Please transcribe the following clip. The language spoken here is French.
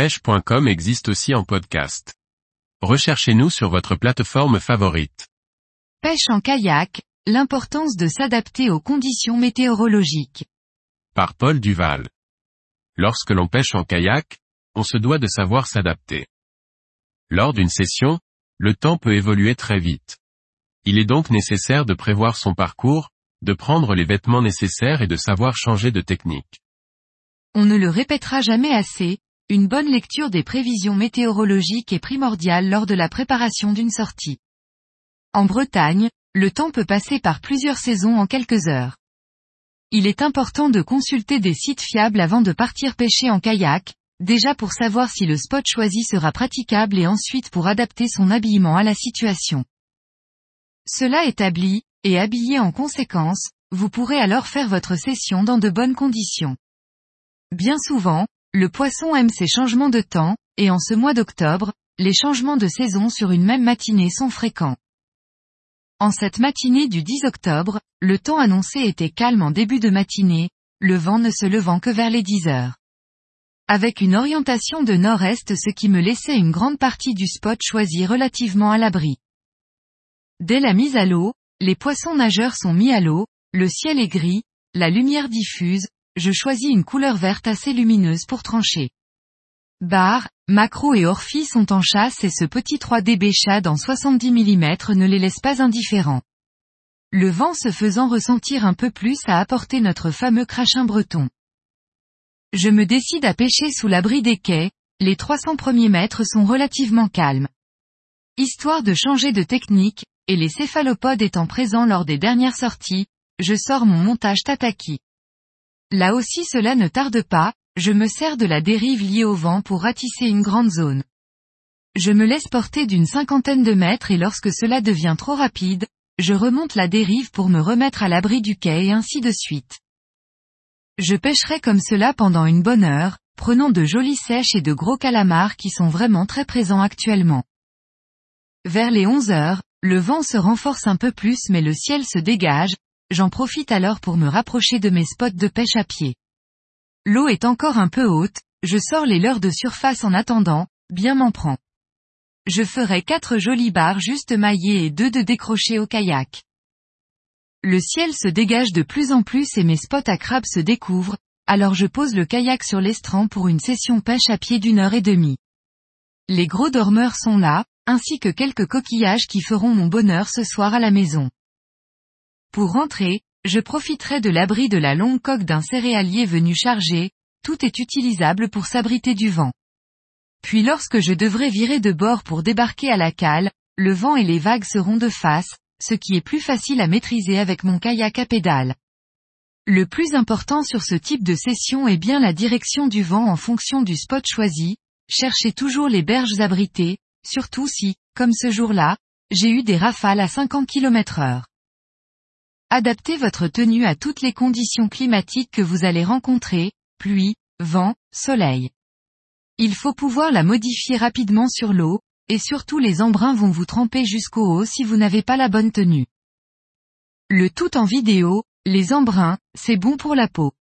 pêche.com existe aussi en podcast. Recherchez-nous sur votre plateforme favorite. Pêche en kayak, l'importance de s'adapter aux conditions météorologiques. Par Paul Duval. Lorsque l'on pêche en kayak, on se doit de savoir s'adapter. Lors d'une session, le temps peut évoluer très vite. Il est donc nécessaire de prévoir son parcours, de prendre les vêtements nécessaires et de savoir changer de technique. On ne le répétera jamais assez, une bonne lecture des prévisions météorologiques est primordiale lors de la préparation d'une sortie. En Bretagne, le temps peut passer par plusieurs saisons en quelques heures. Il est important de consulter des sites fiables avant de partir pêcher en kayak, déjà pour savoir si le spot choisi sera praticable et ensuite pour adapter son habillement à la situation. Cela établi, et habillé en conséquence, vous pourrez alors faire votre session dans de bonnes conditions. Bien souvent, le poisson aime ces changements de temps, et en ce mois d'octobre, les changements de saison sur une même matinée sont fréquents. En cette matinée du 10 octobre, le temps annoncé était calme en début de matinée, le vent ne se levant que vers les 10 heures. Avec une orientation de nord-est ce qui me laissait une grande partie du spot choisi relativement à l'abri. Dès la mise à l'eau, les poissons nageurs sont mis à l'eau, le ciel est gris, la lumière diffuse, je choisis une couleur verte assez lumineuse pour trancher. Bar, Macro et Orphy sont en chasse et ce petit 3D Béchade en 70 mm ne les laisse pas indifférents. Le vent se faisant ressentir un peu plus a apporté notre fameux crachin breton. Je me décide à pêcher sous l'abri des quais, les 300 premiers mètres sont relativement calmes. Histoire de changer de technique, et les céphalopodes étant présents lors des dernières sorties, je sors mon montage Tataki. Là aussi cela ne tarde pas, je me sers de la dérive liée au vent pour ratisser une grande zone. Je me laisse porter d'une cinquantaine de mètres et lorsque cela devient trop rapide, je remonte la dérive pour me remettre à l'abri du quai et ainsi de suite. Je pêcherai comme cela pendant une bonne heure, prenant de jolies sèches et de gros calamars qui sont vraiment très présents actuellement. Vers les 11 heures, le vent se renforce un peu plus mais le ciel se dégage, j'en profite alors pour me rapprocher de mes spots de pêche à pied. L'eau est encore un peu haute, je sors les leurres de surface en attendant, bien m'en prend. Je ferai quatre jolies barres juste maillées et deux de décrochés au kayak. Le ciel se dégage de plus en plus et mes spots à crabe se découvrent, alors je pose le kayak sur l'estran pour une session pêche à pied d'une heure et demie. Les gros dormeurs sont là, ainsi que quelques coquillages qui feront mon bonheur ce soir à la maison. Pour rentrer, je profiterai de l'abri de la longue coque d'un céréalier venu charger, tout est utilisable pour s'abriter du vent. Puis lorsque je devrais virer de bord pour débarquer à la cale, le vent et les vagues seront de face, ce qui est plus facile à maîtriser avec mon kayak à pédale. Le plus important sur ce type de session est bien la direction du vent en fonction du spot choisi, cherchez toujours les berges abritées, surtout si, comme ce jour-là, j'ai eu des rafales à 50 km heure. Adaptez votre tenue à toutes les conditions climatiques que vous allez rencontrer, pluie, vent, soleil. Il faut pouvoir la modifier rapidement sur l'eau, et surtout les embruns vont vous tremper jusqu'au haut si vous n'avez pas la bonne tenue. Le tout en vidéo, les embruns, c'est bon pour la peau.